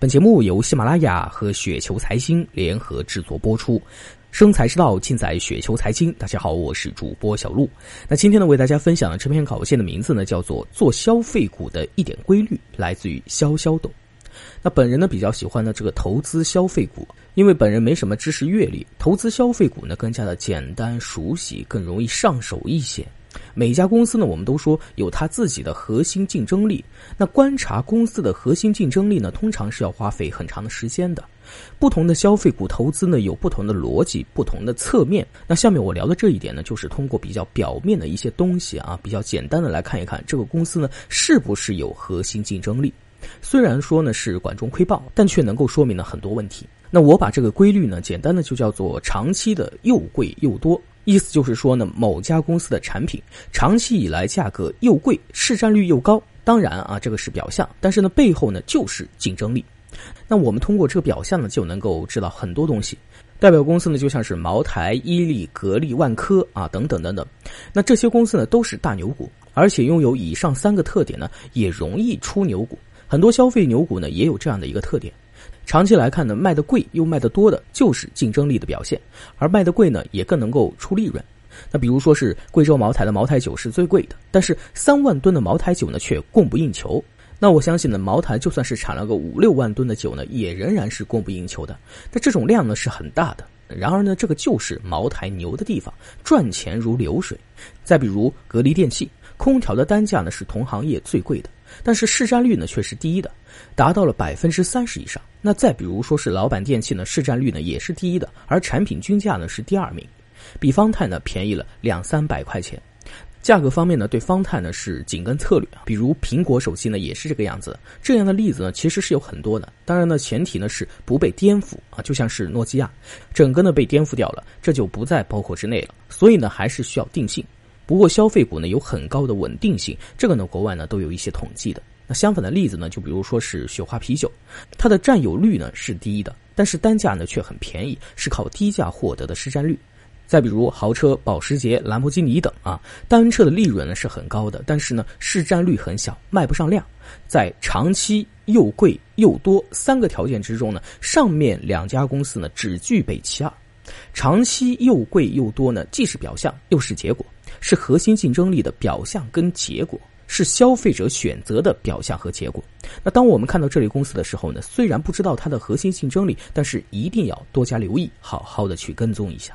本节目由喜马拉雅和雪球财经联合制作播出，生财之道尽在雪球财经。大家好，我是主播小璐。那今天呢，为大家分享的这篇稿件的名字呢，叫做《做消费股的一点规律》，来自于潇潇董。那本人呢，比较喜欢呢这个投资消费股，因为本人没什么知识阅历，投资消费股呢更加的简单熟悉，更容易上手一些。每一家公司呢，我们都说有它自己的核心竞争力。那观察公司的核心竞争力呢，通常是要花费很长的时间的。不同的消费股投资呢，有不同的逻辑、不同的侧面。那下面我聊的这一点呢，就是通过比较表面的一些东西啊，比较简单的来看一看这个公司呢，是不是有核心竞争力。虽然说呢是管中窥豹，但却能够说明了很多问题。那我把这个规律呢，简单的就叫做长期的又贵又多。意思就是说呢，某家公司的产品长期以来价格又贵，市占率又高。当然啊，这个是表象，但是呢，背后呢就是竞争力。那我们通过这个表象呢，就能够知道很多东西。代表公司呢，就像是茅台、伊利、格力、万科啊等等等等。那这些公司呢，都是大牛股，而且拥有以上三个特点呢，也容易出牛股。很多消费牛股呢，也有这样的一个特点。长期来看呢，卖的贵又卖的多的，就是竞争力的表现。而卖的贵呢，也更能够出利润。那比如说是贵州茅台的茅台酒是最贵的，但是三万吨的茅台酒呢却供不应求。那我相信呢，茅台就算是产了个五六万吨的酒呢，也仍然是供不应求的。那这种量呢是很大的。然而呢，这个就是茅台牛的地方，赚钱如流水。再比如格力电器，空调的单价呢是同行业最贵的。但是市占率呢却是第一的，达到了百分之三十以上。那再比如说是老板电器呢，市占率呢也是第一的，而产品均价呢是第二名，比方太呢便宜了两三百块钱。价格方面呢，对方太呢是紧跟策略，比如苹果手机呢也是这个样子。这样的例子呢其实是有很多的，当然呢前提呢是不被颠覆啊，就像是诺基亚，整个呢被颠覆掉了，这就不在包括之内了。所以呢还是需要定性。不过消费股呢有很高的稳定性，这个呢国外呢都有一些统计的。那相反的例子呢，就比如说是雪花啤酒，它的占有率呢是第一的，但是单价呢却很便宜，是靠低价获得的市占率。再比如豪车保时捷、兰博基尼等啊，单车的利润呢是很高的，但是呢市占率很小，卖不上量。在长期又贵又多三个条件之中呢，上面两家公司呢只具备其二。长期又贵又多呢，既是表象又是结果。是核心竞争力的表象跟结果，是消费者选择的表象和结果。那当我们看到这类公司的时候呢，虽然不知道它的核心竞争力，但是一定要多加留意，好好的去跟踪一下。